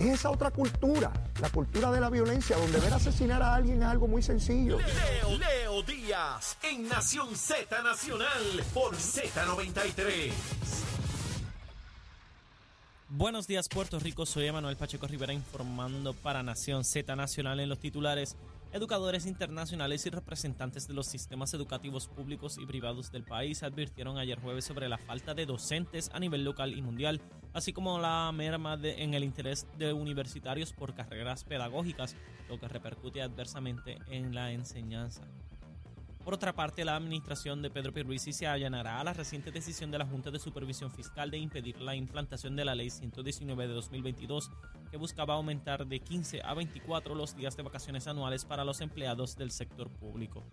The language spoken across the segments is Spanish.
Es esa otra cultura, la cultura de la violencia, donde ver asesinar a alguien es algo muy sencillo. Leo, Leo Díaz en Nación Z Nacional por Z93. Buenos días Puerto Rico, soy Emanuel Pacheco Rivera informando para Nación Z Nacional en los titulares. Educadores internacionales y representantes de los sistemas educativos públicos y privados del país advirtieron ayer jueves sobre la falta de docentes a nivel local y mundial, así como la merma en el interés de universitarios por carreras pedagógicas, lo que repercute adversamente en la enseñanza. Por otra parte, la administración de Pedro Pierluisi se allanará a la reciente decisión de la Junta de Supervisión Fiscal de impedir la implantación de la Ley 119 de 2022, que buscaba aumentar de 15 a 24 los días de vacaciones anuales para los empleados del sector público.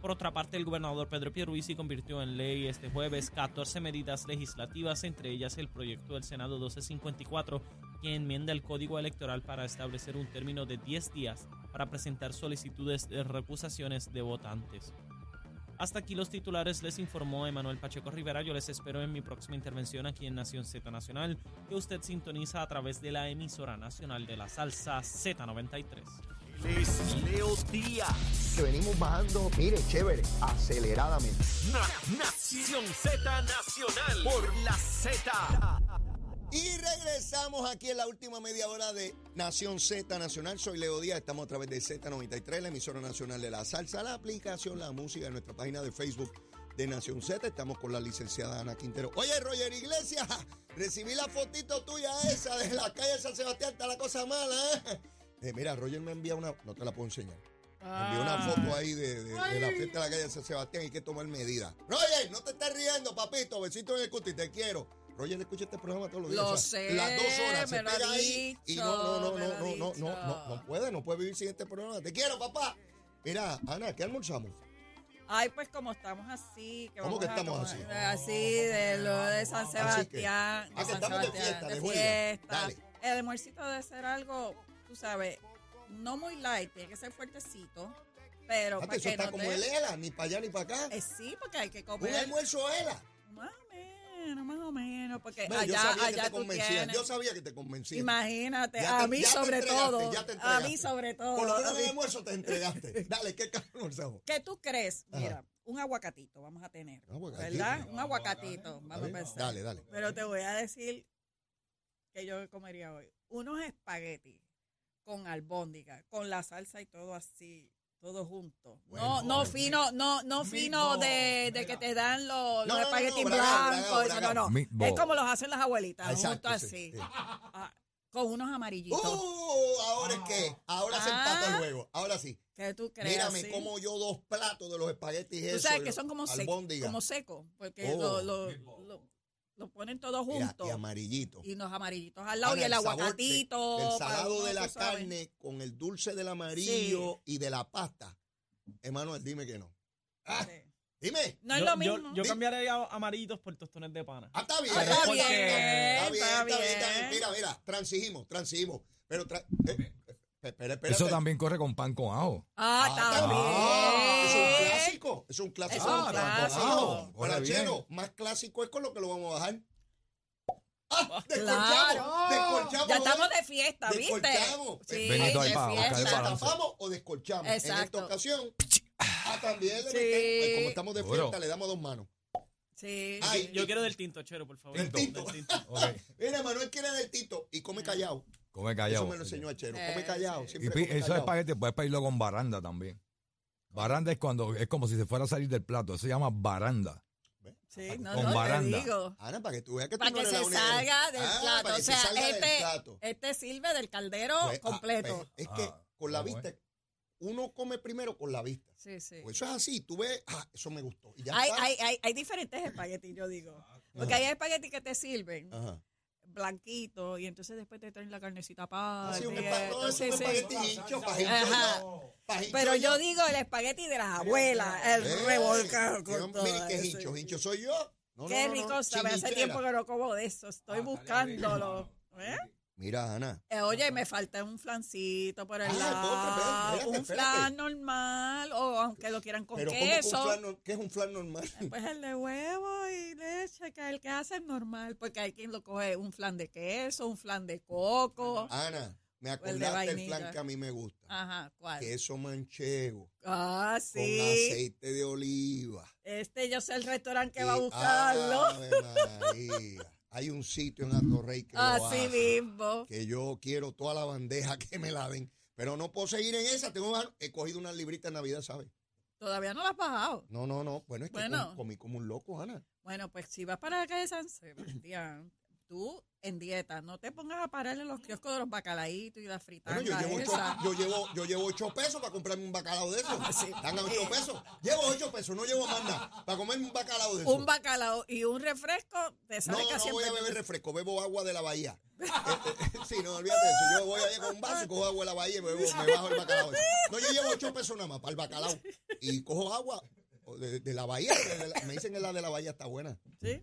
Por otra parte, el gobernador Pedro Pierluisi convirtió en ley este jueves 14 medidas legislativas, entre ellas el proyecto del Senado 1254, que enmienda el Código Electoral para establecer un término de 10 días para presentar solicitudes de recusaciones de votantes. Hasta aquí los titulares, les informó Emanuel Pacheco Rivera. Yo les espero en mi próxima intervención aquí en Nación Z Nacional, que usted sintoniza a través de la emisora nacional de la salsa Z93. Es Leo Díaz. Que venimos bajando, mire, chévere, aceleradamente. Na- Nación Z Nacional por la Z. Y regresamos aquí en la última media hora de Nación Z Nacional. Soy Leo Díaz, estamos a través de Z93, la emisora nacional de la salsa, la aplicación, la música, en nuestra página de Facebook de Nación Z. Estamos con la licenciada Ana Quintero. Oye, Roger Iglesias, recibí la fotito tuya esa de la calle San Sebastián, está la cosa mala, ¿eh? Eh, mira, Roger me envía una, no te la puedo enseñar. Me envió una foto ahí de, de- de la fiesta de la calle San Sebastián. Hay que tomar medidas. Roger, no te estés riendo, papito. Besito en el cuti, te quiero. Roger escucha este programa todos los días. Lo o sea, sé, Las dos horas se me lo ha pega ahí y no, no, no, no, no, no, no, no, no puede, no puede vivir sin este programa. Te quiero, papá. Mira, Ana, ¿qué almorzamos? Ay, pues como estamos así. Que ¿Cómo vamos que estamos así? Así, de lo de San Sebastián. Ah, que estamos de fiesta, de de fiesta. Dale. El almuercito debe ser algo, tú sabes, no muy light, tiene que ser fuertecito, pero Fíjate, para eso que está no como te- el ELA, ni para allá ni para acá. Eh, sí, porque hay que Un comer. almuerzo ELA. O menos, más o menos, porque Bueno, yo allá, sabía que allá te tú convencían. tienes. Yo sabía que te convencían. Imagínate, Ya te- a mí ya te sobre entregaste, todo. ya te a mí sobre todo. Por lo menos mí- el almuerzo te entregaste. Dale, ¿qué almorzamos? ¿Qué tú crees? Ajá. Mira, un aguacatito vamos a tener. Un aguacatito. ¿Verdad? Un aguacatito. Vamos a pensar. Dale, dale. Pero te voy a decir que yo comería hoy. Unos espaguetis con albóndiga, con la salsa y todo así, todo junto. Bueno, no, no fino, no, no fino de, de que te dan los, No, los espaguetis blancos. eso. No, no. Meatball. Es como los hacen las abuelitas, Ah, exacto, junto sí, así. sí. Ah, con unos amarillitos. ¡Uh! ¿Ahora es qué? Ahora se empata el Ah. juego. Ahora sí. ¿Qué tú crees? Mírame, así? como yo dos platos de los espaguetis Tú esos. sabes que son como secos, albóndigas. como secos, porque Oh. lo, lo, lo- lo ponen todos Mira, juntos. y amarillito. Y los amarillitos al lado Ahora, y el, aguacatito. para salado de la sabes. carne con el dulce del amarillo y de la pasta. Emanuel, dime que no. Ah, Sí. dime. No es yo, lo yo- mismo. yo cambiaría amarillitos por tostones de pana. Ah, está bien. Ah, está está bien, bien, está bien, está está bien, está bien. bien. Mira, mira, transigimos, transigimos. Pero, tra eh, espera, espera. Eso también corre con pan con ajo. Ah, Ah, también. Es un clásico. Es un clásico. Es un Ah, clásico. ah, Guarachero, más clásico es con lo que lo vamos a bajar. ¡Ah! Descorchamos. Claro. Descorchamos. Ya estamos de fiesta, ¿viste? Descorchamos. Sí, Benito de fiesta. ¿Tapamos o descorchamos? En esta Exacto. ocasión, ah, también le Sí. metemos. Pues como estamos de fiesta, le damos dos manos. Sí. Ay, Yo quiero del tinto, chero, por favor. Del tinto. Del tinto. Mira, Manuel quiere del tito y come callado. Come Eso callado. me lo enseñó a Chero. Eh, Come callado. sí. Siempre Y come esos callado. espaguetis puedes pedirlo con baranda también. Baranda es cuando es como si se fuera a salir del plato. Eso se llama baranda. Sí, no, Con no, baranda. te digo. Ana, para que tú veas que tú Para no que eres se salga del Ah, plato. O se sea, este, plato. este sirve del caldero Pues, ah, completo. pues, es que Ah, con la vista, uno come primero con la vista. Sí, sí. Pues eso es así. Tú ves, ah, eso me gustó. Y ya Hay, está. hay, hay, hay diferentes espaguetis, yo digo. Porque Ajá. hay espaguetis que te sirven Ajá. Blanquito y entonces después te traen la carnecita aparte. Es un sí. espagueti hincho, Pero yo digo el espagueti de las abuelas, el Eh, revolcado con todo. Mire, qué eso. hincho, hincho soy yo. No, Qué no, no, rico sabe. Hace tiempo que no como de eso. Estoy buscándolo. ¿Eh? Mira, Ana, Eh, oye, me falta un flancito por el Ah, lado, espérate, un flan normal, o aunque lo quieran con pero ¿cómo que un queso. flan ¿qué es un flan normal? Pues el de huevo y leche, que el que hace es normal, porque hay quien lo coge un flan de queso, un flan de coco. Ana, me el acordaste del vainilla. flan que a mí me gusta. Ajá, ¿cuál? Queso manchego Ah, con sí. aceite de oliva. Este yo sé el restaurante que Y- va a buscarlo. Ave María. Hay un sitio en Atorrey que lo Así hace, mismo. que yo quiero toda la bandeja que me la den, pero no puedo seguir en esa. Tengo, he cogido una librita en Navidad, ¿sabes? Todavía no lo has bajado. No, no, no. Bueno, es que Bueno. com- comí como un loco, Ana. Bueno, pues si vas para la calle San Sebastián, tú en dieta, no te pongas a parar en los kioscos de los bacalaitos y las fritangas Bueno, yo llevo, ocho, yo, llevo, yo llevo ocho pesos para comprarme un bacalao de esos. Sí. Están a ocho pesos. Llevo ocho pesos, no llevo más nada. Para comerme un bacalao de esos. Un bacalao y un refresco te No, sale no casi en voy a 20 beber refresco, bebo agua de la bahía. Eh, eh, sí, no olvídate de eso. Yo voy allá con un vaso y cojo agua de la bahía y me, bebo- me bajo el bacalao. No, yo llevo ocho pesos nada más para el bacalao. Y cojo agua de, de la bahía. de la- me dicen que la de la bahía está buena. ¿Sí?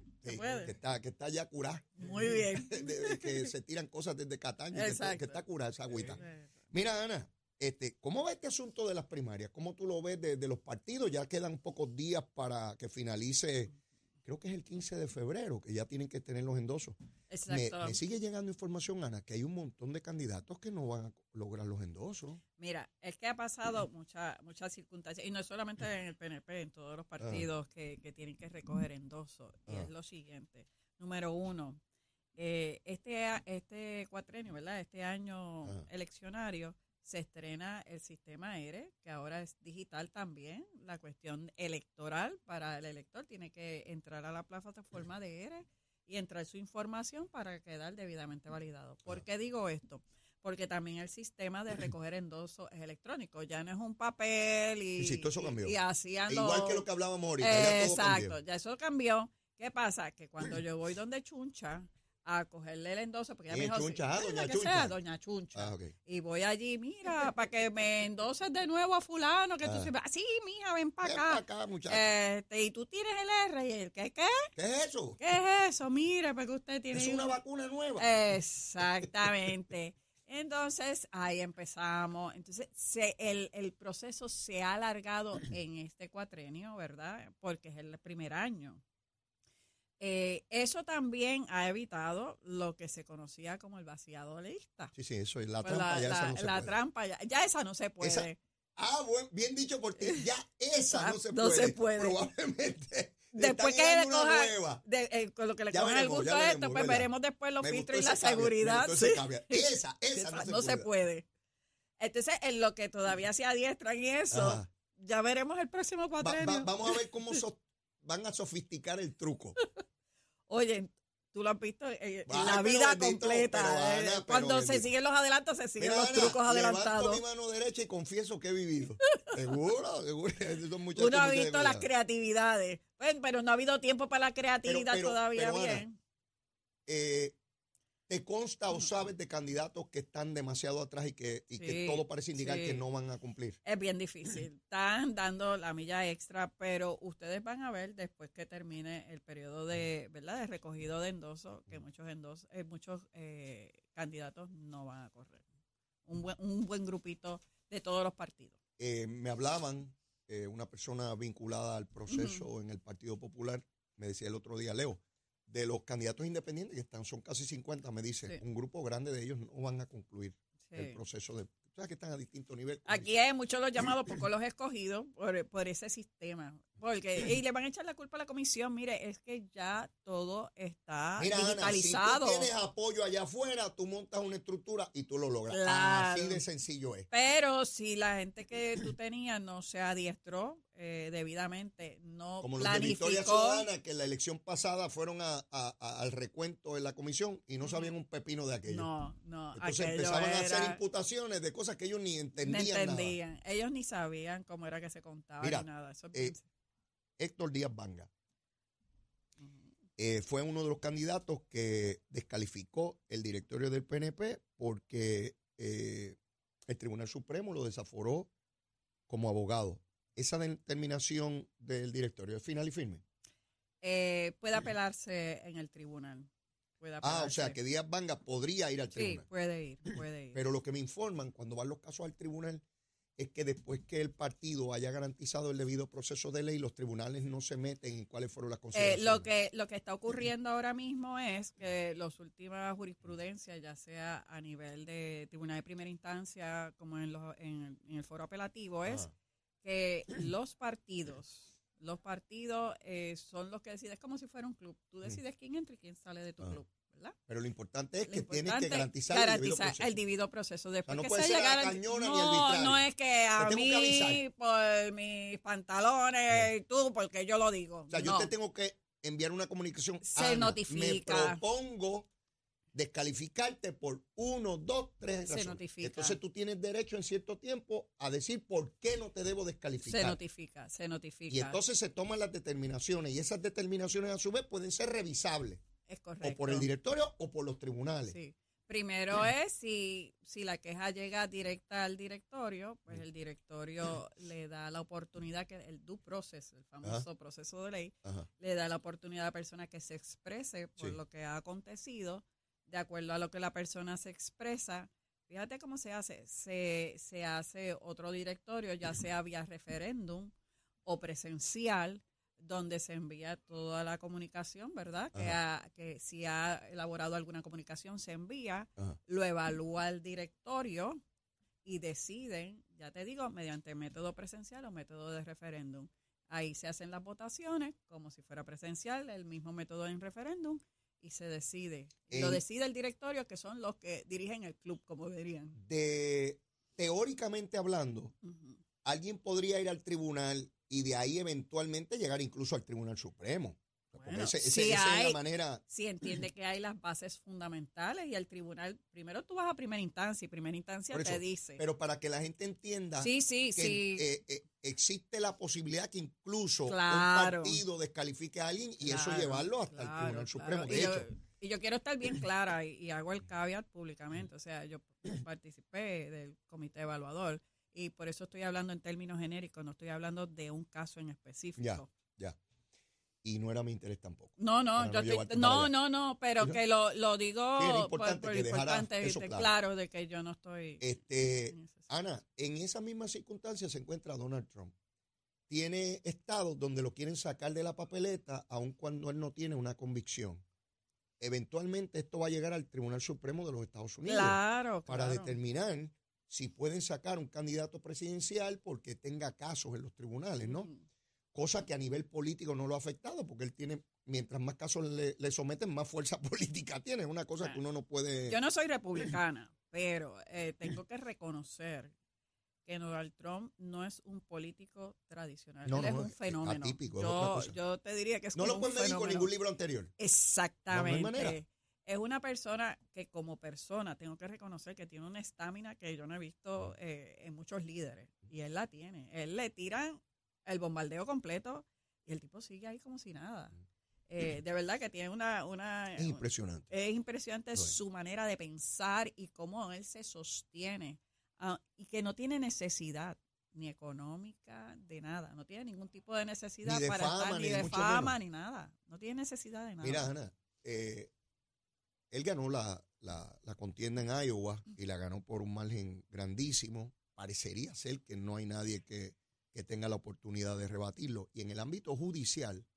Que, está, que está ya curada. Muy bien. De- de- que se tiran cosas desde Cataño. Que, está- que está curada esa agüita. Mira, Ana, este, ¿cómo ves este asunto de las primarias? ¿Cómo tú lo ves de, de los partidos? Ya quedan pocos días para que finalice, creo que es el 15 de febrero, que ya tienen que tener los endosos. Exacto. me sigue llegando información, Ana, que hay un montón de candidatos que no van a lograr los endosos. Mira, es que ha pasado muchas muchas circunstancias, y no solamente en el PNP, en todos los partidos que, que tienen que recoger endosos. Y Ah. es lo siguiente. Número uno, eh, este, este cuatrenio, ¿verdad? Este año Ajá. eleccionario se estrena el sistema ERE, que ahora es digital también. La cuestión electoral para el elector tiene que entrar a la plataforma de ERE y entrar su información para quedar debidamente validado. ¿Por qué digo esto? Porque también el sistema de recoger endosos es electrónico, ya no es un papel y, Sí, sí, todo eso cambió. y, y hacían Igual los- que lo que hablábamos ahorita, ya todo Exacto, cambió. ya eso cambió. ¿Qué pasa? Que cuando yo voy donde Chuncha a cogerle el endoso, porque ella me ¿Quién es dijo, Chuncha? Ah, "Sí, doña que Chuncha". sea, doña Chuncha. Ah, ok. Y voy allí, mira, para que me endoses de nuevo a fulano, que tú Ah. sepas, sí, mija, ven para Ven acá. pa' acá, muchacho. Este, y tú tienes el R y el ¿qué, qué? ¿Qué es eso? ¿Qué es eso? Mire, porque usted tiene... Es una vacuna nueva. Exactamente. Entonces, ahí empezamos. Entonces, se, el, el proceso se ha alargado en este cuatrenio, ¿verdad? Porque es el primer año. Eh, eso también ha evitado lo que se conocía como el vaciado de lista. Sí, sí, eso es la Pues trampa, la ya esa la- no se la puede. trampa, ya, ya esa no se puede. Esa- Ah, buen- bien dicho por ti. Ya esa no se No puede. se puede. Probablemente. le Después que le coja, nueva. de- eh, con lo que le Ya cojan el veremos, gusto a veremos, esto, pues ¿verdad? veremos después los filtros y la seguridad. sí. Esa, esa Esa no se puede. puede. Entonces, en lo que todavía se adiestran y eso, Ajá. ya veremos el próximo cuatrenio. va- vamos a ver cómo so- van a sofisticar el truco. Oye, tú lo has visto en la vida bendito, completa. pero, eh, Ana, pero Cuando se siguen los adelantos, se siguen Mira, los Ana, trucos adelantados. mi mano derecha y confieso que he vivido. Seguro, seguro. Esos muchachos Uno ha muchas visto las creatividades. Bueno, pero no ha habido tiempo para la creatividad pero- todavía Ana, bien. Eh, ¿Te consta o sabes de candidatos que están demasiado atrás y que, y que todo parece indicar sí. que no van a cumplir? Es bien difícil. Están dando la milla extra, pero ustedes van a ver después que termine el periodo de, ¿verdad? de recogido de endoso, que muchos endosos, eh, muchos eh, candidatos no van a correr. Un buen, un buen grupito de todos los partidos. Eh, me hablaban, eh, una persona vinculada al proceso en el Partido Popular, me decía el otro día, Leo, de los candidatos independientes que están, son casi 50, me dice, Sí. un grupo grande de ellos no van a concluir el proceso de... ¿Sabes que están a distinto nivel? Aquí hay muchos los llamados, pocos los escogidos por, por ese sistema. Porque, y le van a echar la culpa a la comisión. Mire, es que ya todo está Mira, Ana, digitalizado. si tú tienes apoyo allá afuera, tú montas una estructura y tú lo logras. Claro. Así de sencillo es. Pero si la gente que tú tenías no se adiestró eh, debidamente, no Como los de Victoria planificó. Ciudadana, que en la elección pasada fueron a- a- a- al recuento en la comisión y no sabían un pepino de aquello. No, no. Entonces empezaban a hacer imputaciones de cosas que ellos ni no entendían. nada. entendían. Ellos ni sabían cómo era que se contaba Mira, ni nada. Eso es eh, Héctor Díaz Banga Ujú. eh, fue uno de los candidatos que descalificó el directorio del PNP porque eh, el Tribunal Supremo lo desaforó como abogado. Esa determinación del directorio es final y firme. Eh, puede apelarse en el tribunal. pueda Ah, o sea, que Díaz Vanga podría ir al Sí, tribunal. puede ir, puede ir. Pero lo que me informan cuando van los casos al tribunal es que después que el partido haya garantizado el debido proceso de ley, los tribunales no se meten en cuáles fueron las Eh, consideraciones. lo que lo que está ocurriendo ahora mismo es que las últimas jurisprudencias, ya sea a nivel de tribunal de primera instancia como en, los, en, en el foro apelativo, es. Que los partidos, los partidos eh, son los que deciden, es como si fuera un club. Tú decides quién entra y quién sale de tu Ajá. club, ¿verdad? Pero lo importante es Lo que tienes que garantizar, el debido proceso. el debido proceso. Después no que puede se ser llegara cañona ni no, arbitrario. no es que a Te que mí, por mis pantalones y tú, porque yo lo digo. O sea, yo te tengo que enviar una comunicación. Se Ana, notifica. Me propongo descalificarte por uno, dos, tres Se razones. notifica. Entonces tú tienes derecho en cierto tiempo a decir por qué no te debo descalificar. Se notifica, se notifica. Y entonces se toman las determinaciones y esas determinaciones a su vez pueden ser revisables es correcto. o por el directorio o por los tribunales. Sí. Primero es si, si la queja llega directa al directorio, pues el directorio le da la oportunidad que el due process, el famoso proceso de ley, Ajá. le da la oportunidad a la persona que se exprese por lo que ha acontecido, de acuerdo a lo que la persona se expresa. Fíjate cómo se hace. Se, se hace otro directorio, ya sea vía referéndum o presencial, donde se envía toda la comunicación, ¿verdad? Que, ha- que si ha elaborado alguna comunicación, se envía, Ajá. lo evalúa el directorio y deciden, ya te digo, mediante método presencial o método de referéndum. Ahí se hacen las votaciones como si fuera presencial, el mismo método en referéndum, y se decide. Lo En- decide el directorio, que son los que dirigen el club, como dirían. De teóricamente hablando, alguien podría ir al tribunal y de ahí eventualmente llegar incluso al Tribunal Supremo. Bueno, ese- ese- sí esa es hay- la manera. Si entiende que hay las bases fundamentales y el tribunal, primero tú vas a primera instancia y primera instancia te dice. Pero para que la gente entienda sí, sí, que sí. eh, eh, existe la posibilidad que incluso Claro. un partido descalifique a alguien y eso llevarlo hasta el Tribunal Supremo. De y, hecho, yo, y yo quiero estar bien clara y, y hago el caveat públicamente. O sea, yo participé del comité evaluador y por eso estoy hablando en términos genéricos, no estoy hablando de un caso en específico. Ya. ya. Y no era mi interés tampoco. No, no, yo no estoy- no, no, no, pero que lo, lo digo por, importante por que dejara importante, eso de- claro. claro, de que yo no estoy. Este, en Ana, en esas mismas circunstancias se encuentra Donald Trump. Tiene estados donde lo quieren sacar de la papeleta, aun cuando él no tiene una convicción. Eventualmente esto va a llegar al Tribunal Supremo de los Estados Unidos Claro, para claro. determinar si pueden sacar un candidato presidencial porque tenga casos en los tribunales, ¿no? Ujú. Cosa que a nivel político no lo ha afectado porque él tiene, mientras más casos le, le someten, más fuerza política tiene. Es una cosa que uno no puede... Yo no soy republicana, pero eh, tengo que reconocer que Donald Trump no es un político tradicional. No, Él es no, un fenómeno. atípico, yo, yo te diría que es no lo medir con ningún libro anterior. Exactamente. No. Es una persona que como persona tengo que reconocer que tiene una estamina que yo no he visto eh, en muchos líderes. Y él la tiene. Él le tiran el bombardeo completo y el tipo sigue ahí como si nada. Eh, de verdad que tiene una... una Es impresionante. es impresionante es. su manera de pensar y cómo él se sostiene ah, y que no tiene necesidad ni económica de nada, no tiene ningún tipo de necesidad de para fama, estar ni ni de fama menos. ni nada, no tiene necesidad de nada. Mira, Ana, eh, él ganó la, la- la contienda en Iowa y la ganó por un margen grandísimo. Parecería ser que no hay nadie que, que tenga la oportunidad de rebatirlo. Y en el ámbito judicial,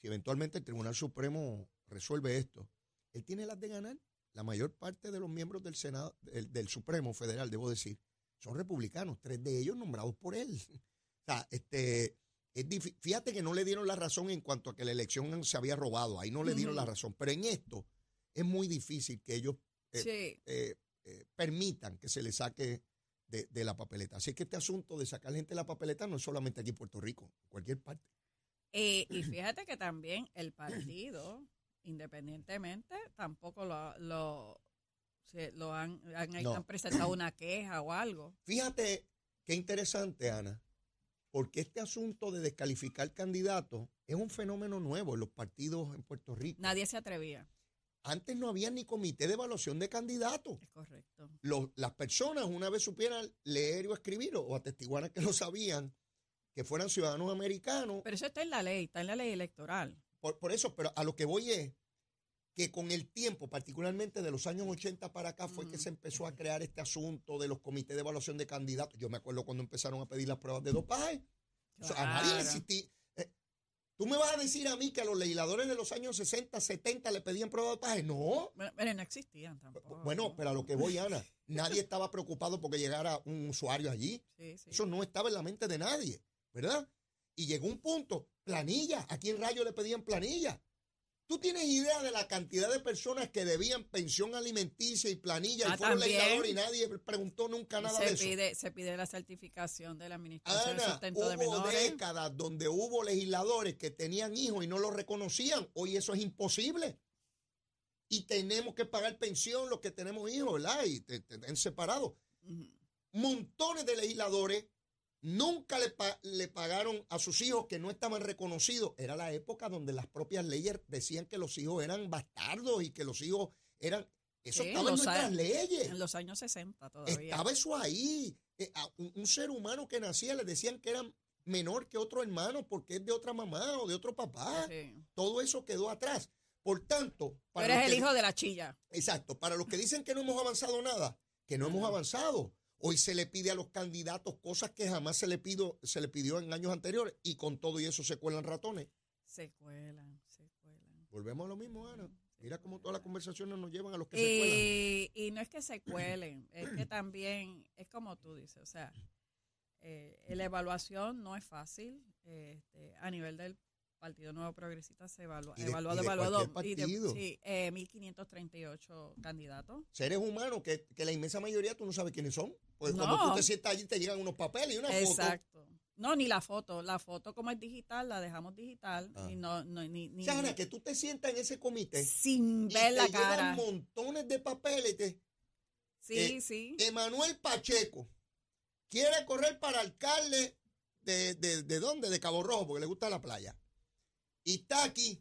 si eventualmente el Tribunal Supremo resuelve esto, él tiene las de ganar. La mayor parte de los miembros del Senado, del, del Supremo Federal, debo decir, son republicanos, tres de ellos nombrados por él. O sea, este, es fíjate que no le dieron la razón en cuanto a que la elección se había robado, ahí no le dieron la razón, pero en esto es muy difícil que ellos eh, Sí, eh, eh, permitan que se le saque de, de la papeleta. Así que este asunto de sacar gente de la papeleta no es solamente aquí en Puerto Rico, en cualquier parte. Eh, y fíjate que también el partido, independientemente, tampoco lo, lo, se- lo han, han, No. han presentado una queja o algo. Fíjate qué interesante, Ana, porque este asunto de descalificar candidatos es un fenómeno nuevo en los partidos en Puerto Rico. Nadie se atrevía, Antes no había ni comité de evaluación de candidatos. es correcto. Los- las personas, una vez supieran leer o escribir, o atestiguaran que lo sabían, que fueran ciudadanos americanos, Pero eso está en la ley, está en la ley electoral. por, por eso, pero a lo que voy es que con el tiempo, particularmente de los años 80 para acá, fue que se empezó a crear este asunto de los comités de evaluación de candidatos. Yo me acuerdo cuando empezaron a pedir las pruebas de dopaje. O sea, a nadie existía. ¿Tú me vas a decir a mí que a los legisladores de los años 60, 70 le pedían pruebas de dopaje? No. Bueno, pero no existían tampoco. Bueno, pero a lo que voy, Ana, nadie estaba preocupado porque llegara un usuario allí. Sí, sí. Eso no estaba en la mente de nadie, ¿verdad? Y llegó un punto, planilla. ¿A quién rayo le pedían planilla? ¿Tú tienes idea de la cantidad de personas que debían pensión alimenticia y planilla Ah, y fueron legisladores y nadie preguntó nunca nada de eso? se pide la certificación de la administración de Ana, sustento de hubo menores. décadas donde hubo legisladores que tenían hijos y no los reconocían. Hoy eso es imposible. Y tenemos que pagar pensión los que tenemos hijos, ¿verdad? Y te, te-. Ujú. montones de legisladores nunca le, pa- le pagaron a sus hijos que no estaban reconocidos. Era la época donde las propias leyes decían que los hijos eran bastardos y que los hijos eran... Eso Sí, estaba en nuestras leyes. En los años 60 todavía. Estaba eso ahí. Eh, a un, un ser humano que nacía le decían que era menor que otro hermano porque es de otra mamá o de otro papá. Sí. Todo eso quedó atrás. Por tanto, para eres los el que- hijo de la chilla. Exacto. Para los que dicen que no hemos avanzado nada, que no hemos avanzado. Hoy se le pide a los candidatos cosas que jamás se le, pido, se le pidió en años anteriores y con todo y eso se cuelan ratones. Se cuelan, se cuelan. Volvemos a lo mismo, Ana. Mira cómo todas las conversaciones nos llevan a los que se cuelan. Y, y no es que se cuelen, es que también, es como tú dices, o sea, eh, la evaluación no es fácil. este, a nivel del Partido Nuevo Progresista se evalúa, Y de- evaluado, y de evaluado. cualquier y de- partido. sí, eh, 1538 candidatos. Seres humanos que, que la inmensa mayoría tú no sabes quiénes son. Pues No. cuando tú te sientas allí te llegan unos papeles y una foto. Exacto. No, ni la foto. La foto como es digital, la dejamos digital. Ah. Y no, no, ni, ni- sea, Ana, que tú te sientas en ese comité sin y ver te la cara. montones de papeles. y te- Sí, eh, sí. Emanuel Pacheco quiere correr para alcalde de, de, de dónde? De Cabo Rojo, porque le gusta la playa. Y está aquí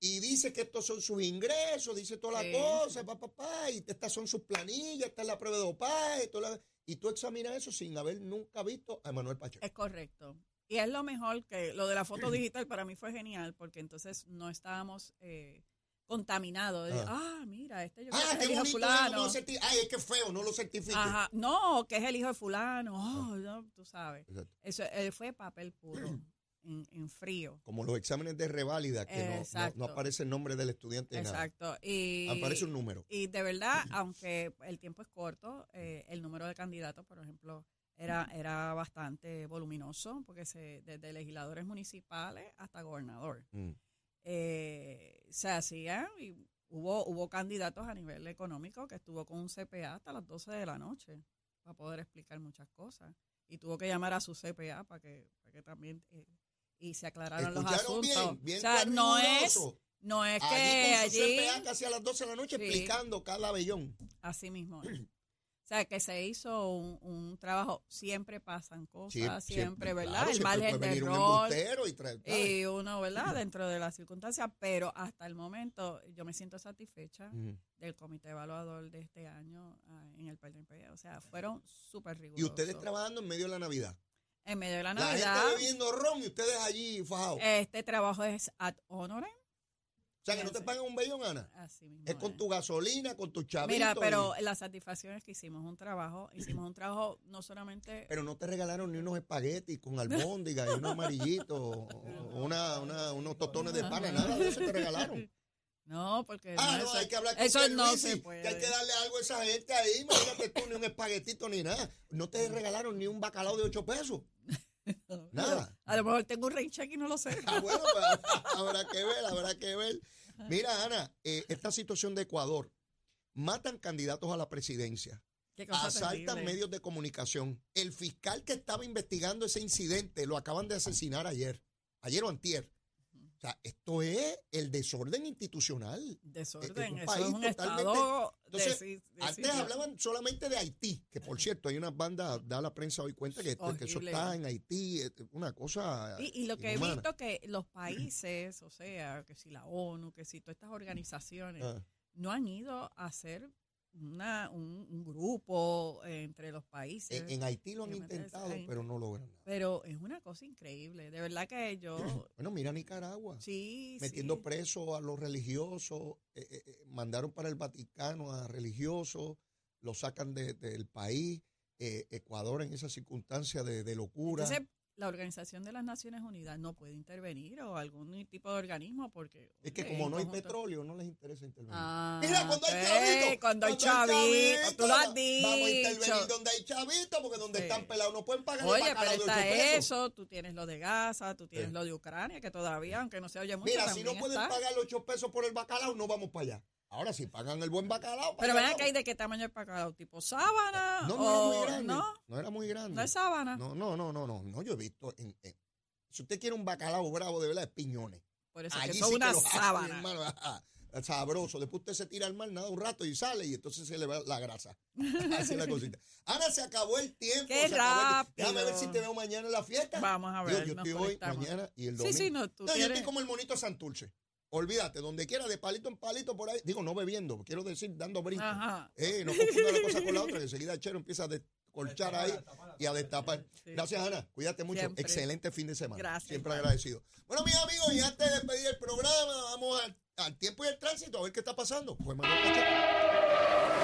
y dice que estos son sus ingresos, dice todas Sí. las cosas, pa, pa, pa, y estas son sus planillas, esta es la prueba de dopaje, toda la- y tú examinas eso sin haber nunca visto a Emanuel Pacheco. Es correcto. Y es lo mejor que lo de la foto digital para mí fue genial porque entonces no estábamos eh, contaminados. De, Ah. ah. mira, este yo Ah, que es el hijo de no fulano. certi- Ay, es que feo, no lo certifique. Ajá, no, que es el hijo de fulano. Oh, no, tú sabes. Exacto. Eso eh, fue papel puro, en, en frío. Como los exámenes de reválida, que no- no, no, Exacto. aparece el nombre del estudiante. ni nada. Exacto. Y, Aparece un número. y de verdad, aunque el tiempo es corto, eh, el número de candidatos, por ejemplo, era, era bastante voluminoso, porque se, desde legisladores municipales hasta gobernador. Mm. eh, se hacía y hubo, hubo candidatos a nivel económico que estuvo con un CPA hasta las 12 de la noche para poder explicar muchas cosas. Y tuvo que llamar a su CPA para que, para que también eh, y se aclararon los bien, asuntos. bien o sea, y no es, no es allí que allí CPA casi a las 12 de la noche Sí. explicando cada vellón. así mismo. es. O sea, que se hizo un, un trabajo, siempre pasan cosas, siempre, ¿verdad? claro, el siempre margen de un error. embustero y Y uno, ¿verdad? Dentro de las circunstancias, pero hasta el momento yo me siento satisfecha del comité evaluador de este año ah, en el PNP. O sea, fueron súper Y rigurosos. ustedes trabajando en medio de la Navidad. En medio de la La Navidad, gente bebiendo ron y ustedes allí fajados. este trabajo es ad honorem. o sea, que no te pagan un bellón, Ana. Así mismo Es con tu gasolina, con tu chavito. Mira, pero y- la satisfacción es que hicimos un trabajo, hicimos un trabajo no solamente... Pero no te regalaron ni unos espaguetis con albóndiga y unos amarillitos, o- una, una- unos totones de pana, nada de eso te regalaron. No, porque Ah, no, no, hay que hablar con eso no Pierluisi, se Que hay que darle algo a esa gente ahí. Imagínate tú, ni un espaguetito ni nada. No te regalaron ni un bacalao de 8 pesos. Nada. A lo mejor tengo un rain check y no lo sé. Ah, bueno, pues, habrá que ver, habrá que ver. Mira, Ana, eh, esta situación de Ecuador. Matan candidatos a la presidencia. Asaltan terrible. medios de comunicación. El fiscal que estaba investigando ese incidente lo acaban de asesinar ayer. Ayer o antier. Sea, esto es el desorden institucional. Desorden, un eso es un totalmente- estado Entonces, de, de- Antes hablaban solamente de Haití, que por cierto, hay unas bandas, da la prensa hoy cuenta que, que eso está en Haití, es una cosa. Y, y lo que he visto que los países, o sea, que si la ONU, que si todas estas organizaciones, Ah, no han ido a hacer una, un, un grupo entre los países. En, en Haití lo han intentado, pero no logran nada. Pero es una cosa increíble. De verdad que yo. Bueno, mira Nicaragua. sí. metiendo sí. presos a los religiosos, eh, eh, eh, mandaron para el Vaticano a religiosos, los sacan de- del país, eh, Ecuador en esa circunstancia de, de locura. Entonces, la Organización de las Naciones Unidas no puede intervenir o algún tipo de organismo porque. es que como no hay petróleo, no les interesa intervenir. Ah, Mira, cuando hay chavitos. Cuando hay chavitos, tú lo has Vamos a intervenir dicho. donde hay chavitos, porque donde Sí. están pelados no pueden pagar el Oye, bacalao pero de está pesos. eso, tú tienes lo de Gaza, tú tienes Sí. lo de Ucrania, que todavía, aunque no se oye mucho, Mira, si no pueden está. pagar los 8 pesos por el bacalao, no vamos para allá. Ahora, si pagan el buen bacalao, Pero ven acá. ¿y de qué tamaño es bacalao? ¿Tipo sábana? No, no o, era muy grande. ¿No? No era muy grande. ¿No es sábana? No, no, no, no, no, no, yo he visto. En, en- si usted quiere un bacalao bravo, de verdad, es piñones. Por eso es Allí que son sí que una hacen, sábana. hermano, ajá, sabroso. Después usted se tira al mar, nada un rato y sale y entonces se le va la grasa. Así es la cosita. Ahora se acabó el tiempo. ¡Qué se acabó el tiempo. rápido! Déjame ver si te veo mañana en la fiesta. Vamos a ver. yo estoy hoy, mañana y el Sí, domingo. sí, no, tú No, yo estoy como el monito Santurce. Olvídate, donde quiera, de palito en palito por ahí. Digo, no bebiendo, quiero decir, dando brincos. Ajá. Eh, no confunda una cosa con la otra, que enseguida el chero empieza a descolchar ahí y a destapar. Gracias, Ana. Cuídate mucho. Siempre. Excelente fin de semana. Gracias, Siempre agradecido. Bueno, mis amigos, y antes de despedir el programa, vamos al, al tiempo y el tránsito a ver qué está pasando. Pues Manuel Pacheco.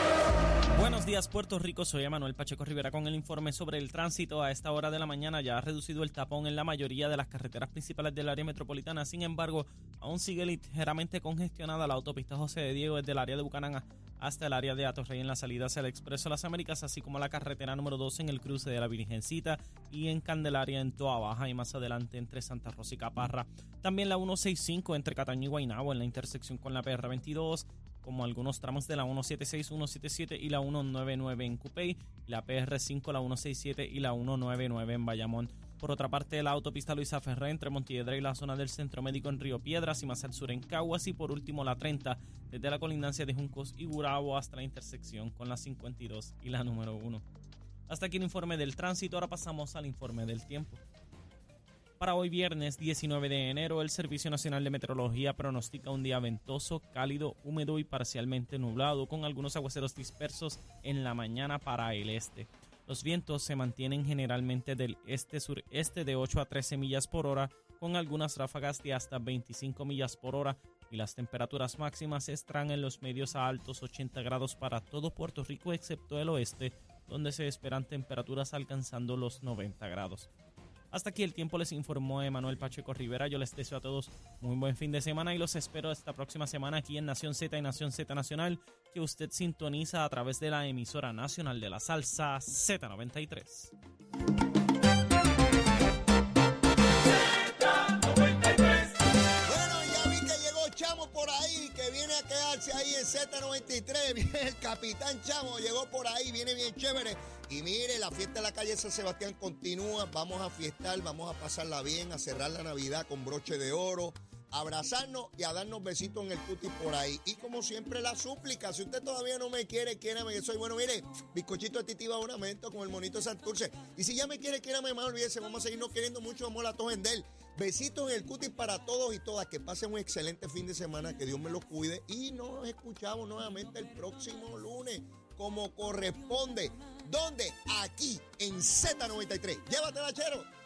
Buenos días, Puerto Rico. Soy Manuel Pacheco Rivera con el informe sobre el tránsito. A esta hora de la mañana ya ha reducido el tapón en la mayoría de las carreteras principales del área metropolitana. Sin embargo, aún sigue ligeramente congestionada la autopista José de Diego desde el área de Bucanán hasta el área de Atorrey en la salida hacia el Expreso Las Américas, así como la carretera número 2 en el cruce de la Virgencita y en Candelaria en Toa Baja y más adelante entre Santa Rosa y Caparra. También la 165 entre Cataño y Guaynabo en la intersección con la PR22 como algunos tramos de la 176, 177 y la 199 en Cupey, la PR5, la 167 y la 199 en Bayamón. Por otra parte, la autopista Luisa Ferré entre Montiedra y la zona del Centro Médico en Río Piedras y más al sur en Caguas y por último la 30 desde la colindancia de Juncos y Gurabo hasta la intersección con la 52 y la número 1. Hasta aquí el informe del tránsito, ahora pasamos al informe del tiempo. Para hoy viernes 19 de enero, el Servicio Nacional de Meteorología pronostica un día ventoso, cálido, húmedo y parcialmente nublado, con algunos aguaceros dispersos en la mañana para el este. Los vientos se mantienen generalmente del este-sureste de 8 a 13 millas por hora, con algunas ráfagas de hasta 25 millas por hora, y las temperaturas máximas estarán en los medios a altos 80 grados para todo Puerto Rico, excepto el oeste, donde se esperan temperaturas alcanzando los 90 grados. Hasta aquí el tiempo les informó Emanuel Pacheco Rivera. Yo les deseo a todos muy buen fin de semana y los espero esta próxima semana aquí en Nación Z y Nación Z Nacional, que usted sintoniza a través de la emisora nacional de la salsa Z93. Z93. Viene el capitán Chamo, llegó por ahí, viene bien chévere. Y mire, la fiesta en la calle San Sebastián continúa. Vamos a fiestar, vamos a pasarla bien, a cerrar la Navidad con broche de oro, a abrazarnos y a darnos besitos en el cutis por ahí. Y como siempre, la súplica. Si usted todavía no me quiere, quiérame que soy bueno. Mire, bizcochito de titi Bonamento con el monito de Santurce. Y si ya me quiere, quiérame más, olvídese, vamos a seguirnos queriendo mucho, vamos a todos en él. Besitos en el cutis para todos y todas. Que pasen un excelente fin de semana, que Dios me los cuide. Y nos escuchamos nuevamente el próximo lunes, como corresponde. ¿Dónde? Aquí, en Z93. Llévatela, chero.